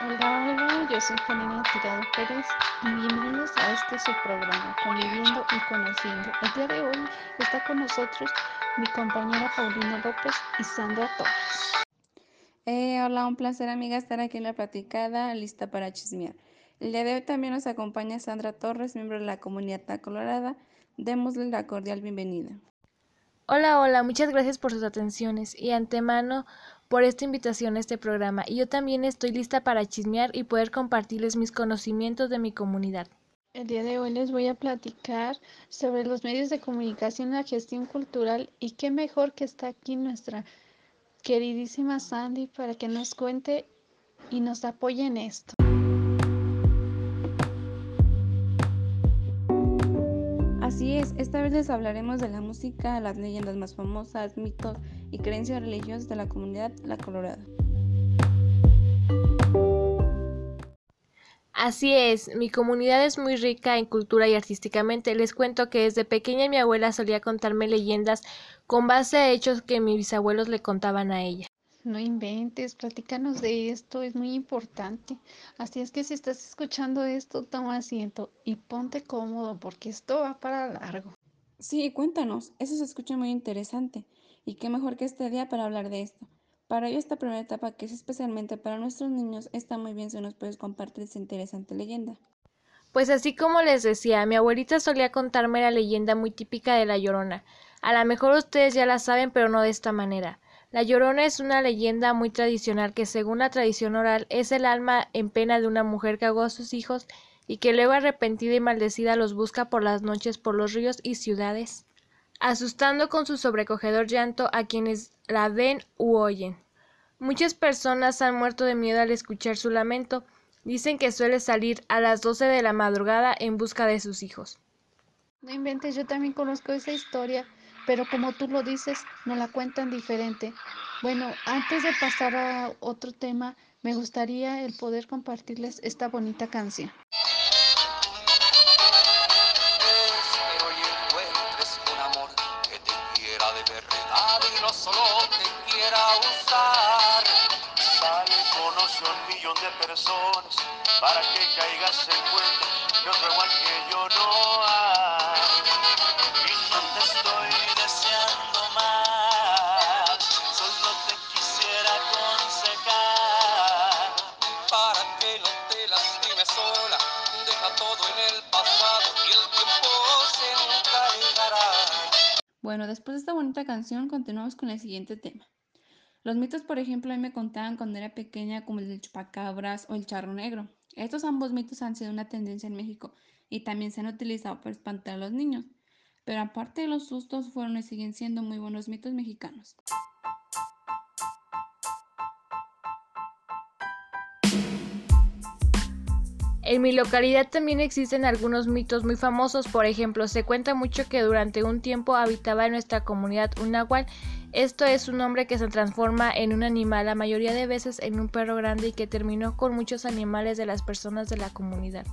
Hola, hola, yo soy Janina Tirado Pérez y bienvenidos a este su programa, Conviviendo y Conociendo. El día de hoy está con nosotros mi compañera Paulina López y Sandra Torres. Eh, hola, un placer amiga estar aquí en la platicada, lista para chismear. El día de hoy también nos acompaña Sandra Torres, miembro de la comunidad Colorada. Démosle la cordial bienvenida. Hola, hola, muchas gracias por sus atenciones y antemano por esta invitación a este programa. Y yo también estoy lista para chismear y poder compartirles mis conocimientos de mi comunidad. El día de hoy les voy a platicar sobre los medios de comunicación y la gestión cultural y qué mejor que está aquí nuestra queridísima Sandy para que nos cuente y nos apoye en esto. Es, esta vez les hablaremos de la música, las leyendas más famosas, mitos y creencias religiosas de la comunidad La Colorada. Así es, mi comunidad es muy rica en cultura y artísticamente. Les cuento que desde pequeña mi abuela solía contarme leyendas con base a hechos que mis bisabuelos le contaban a ella. No inventes, platícanos de esto, es muy importante. Así es que si estás escuchando esto, toma asiento y ponte cómodo porque esto va para largo. Sí, cuéntanos, eso se escucha muy interesante. Y qué mejor que este día para hablar de esto. Para ello, esta primera etapa, que es especialmente para nuestros niños, está muy bien si nos puedes compartir esta interesante leyenda. Pues así como les decía, mi abuelita solía contarme la leyenda muy típica de La Llorona. A lo mejor ustedes ya la saben, pero no de esta manera. La Llorona es una leyenda muy tradicional que según la tradición oral es el alma en pena de una mujer que ahogó a sus hijos y que luego arrepentida y maldecida los busca por las noches por los ríos y ciudades, asustando con su sobrecogedor llanto a quienes la ven u oyen. Muchas personas han muerto de miedo al escuchar su lamento. Dicen que suele salir a las doce de la madrugada en busca de sus hijos. No inventes, yo también conozco esa historia pero como tú lo dices, nos la cuentan diferente. Bueno, antes de pasar a otro tema, me gustaría el poder compartirles esta bonita canción. De. Sale, conoce un millón de personas para que caigas en cuenta que otro igual que yo no hay. Y no te estoy después de esta bonita canción, continuamos con el siguiente tema. Los mitos, por ejemplo, a mí me contaban cuando era pequeña, como el del chupacabras o el charro negro. Estos ambos mitos han sido una tendencia en México y también se han utilizado para espantar a los niños. Pero aparte de los sustos, fueron y siguen siendo muy buenos mitos mexicanos. En mi localidad también existen algunos mitos muy famosos, por ejemplo, se cuenta mucho que durante un tiempo habitaba en nuestra comunidad un nahual. Esto es un hombre que se transforma en un animal, la mayoría de veces en un perro grande y que terminó con muchos animales de las personas de la comunidad.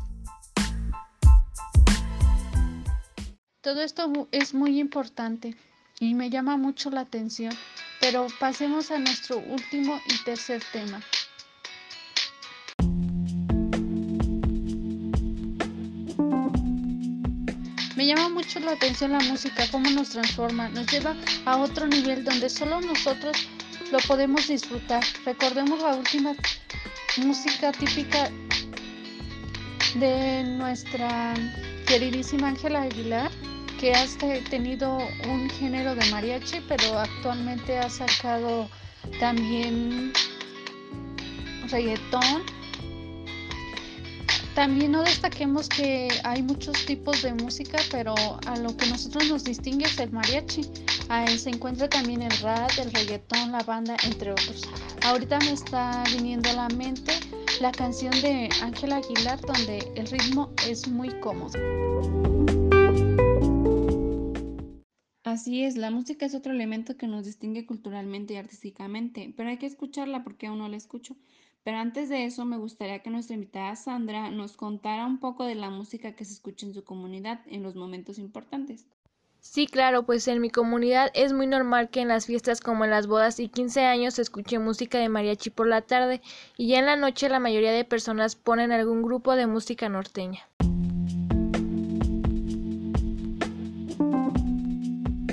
Todo esto es muy importante y me llama mucho la atención, pero pasemos a nuestro último y tercer tema. Me llama mucho la atención la música, cómo nos transforma, nos lleva a otro nivel donde solo nosotros lo podemos disfrutar. Recordemos la última música típica de nuestra queridísima Ángela Aguilar, que ha este- tenido un género de mariachi, pero actualmente ha sacado también reggaetón. También no destaquemos que hay muchos tipos de música, pero a lo que nosotros nos distingue es el mariachi. Ahí se encuentra también el rap, el reggaetón, la banda, entre otros. Ahorita me está viniendo a la mente la canción de Ángela Aguilar donde el ritmo es muy cómodo. Así es, la música es otro elemento que nos distingue culturalmente y artísticamente, pero hay que escucharla porque aún no la escucho. Pero antes de eso, me gustaría que nuestra invitada Sandra nos contara un poco de la música que se escucha en su comunidad en los momentos importantes. Sí, claro, pues en mi comunidad es muy normal que en las fiestas como en las bodas y 15 años se escuche música de mariachi por la tarde y ya en la noche la mayoría de personas ponen algún grupo de música norteña.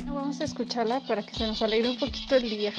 Vamos a escucharla para que se nos alegre un poquito el día.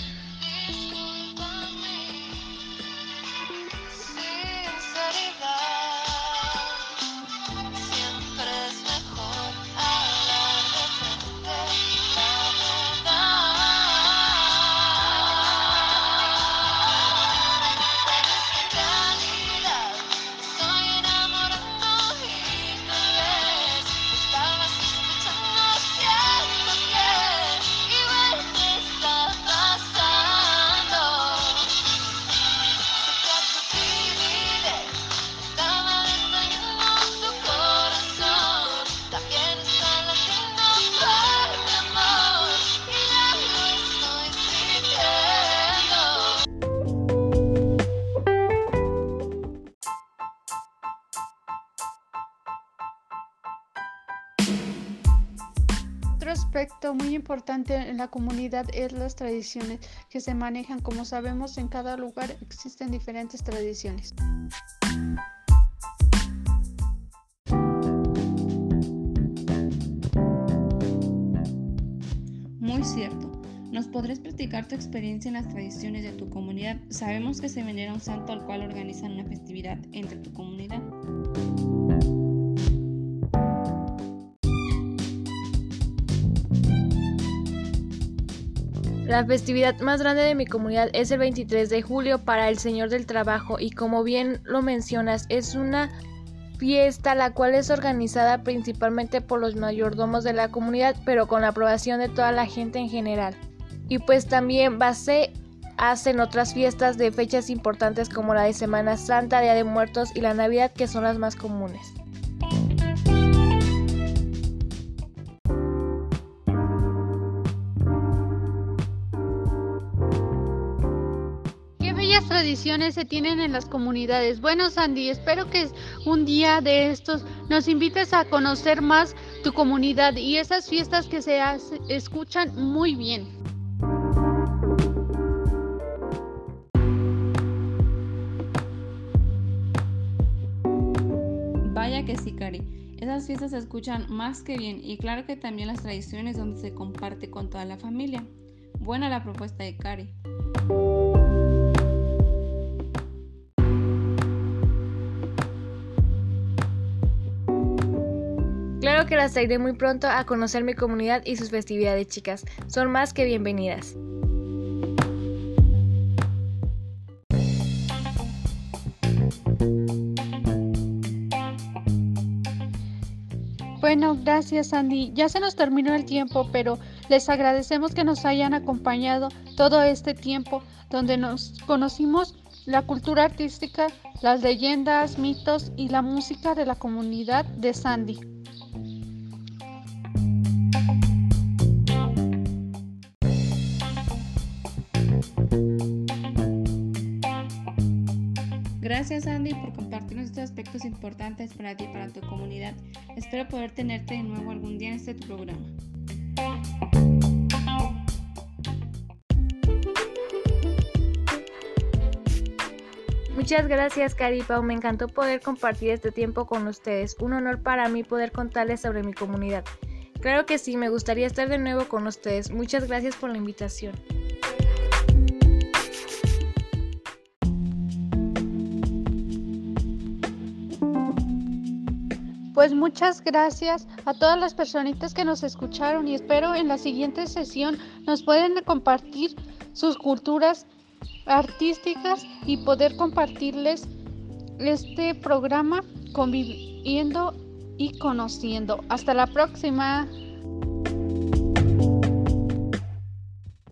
Muy importante en la comunidad es las tradiciones que se manejan. Como sabemos, en cada lugar existen diferentes tradiciones. Muy cierto. ¿Nos podrías platicar tu experiencia en las tradiciones de tu comunidad? Sabemos que se venera un santo al cual organizan una festividad entre tu comunidad. La festividad más grande de mi comunidad es el 23 de julio para el Señor del Trabajo y como bien lo mencionas es una fiesta la cual es organizada principalmente por los mayordomos de la comunidad pero con la aprobación de toda la gente en general. Y pues también se hacen otras fiestas de fechas importantes como la de Semana Santa, Día de Muertos y la Navidad que son las más comunes. Tradiciones se tienen en las comunidades? Bueno, Sandy, espero que un día de estos nos invites a conocer más tu comunidad y esas fiestas que se escuchan muy bien. Vaya que sí, Cari. Esas fiestas se escuchan más que bien y claro que también las tradiciones donde se comparte con toda la familia. Buena la propuesta de Cari. Claro que las traeré muy pronto a conocer mi comunidad y sus festividades, chicas. Son más que bienvenidas. Bueno, gracias Sandy. Ya se nos terminó el tiempo, pero les agradecemos que nos hayan acompañado todo este tiempo donde nos conocimos la cultura artística, las leyendas, mitos y la música de la comunidad de Sandy. Gracias Andy por compartirnos estos aspectos importantes para ti y para tu comunidad. Espero poder tenerte de nuevo algún día en este tu programa. Muchas gracias, Cari y Pau. Me encantó poder compartir este tiempo con ustedes. Un honor para mí poder contarles sobre mi comunidad. Claro que sí, me gustaría estar de nuevo con ustedes. Muchas gracias por la invitación. Pues muchas gracias a todas las personitas que nos escucharon y espero en la siguiente sesión nos pueden compartir sus culturas artísticas y poder compartirles este programa conviviendo y conociendo. Hasta la próxima.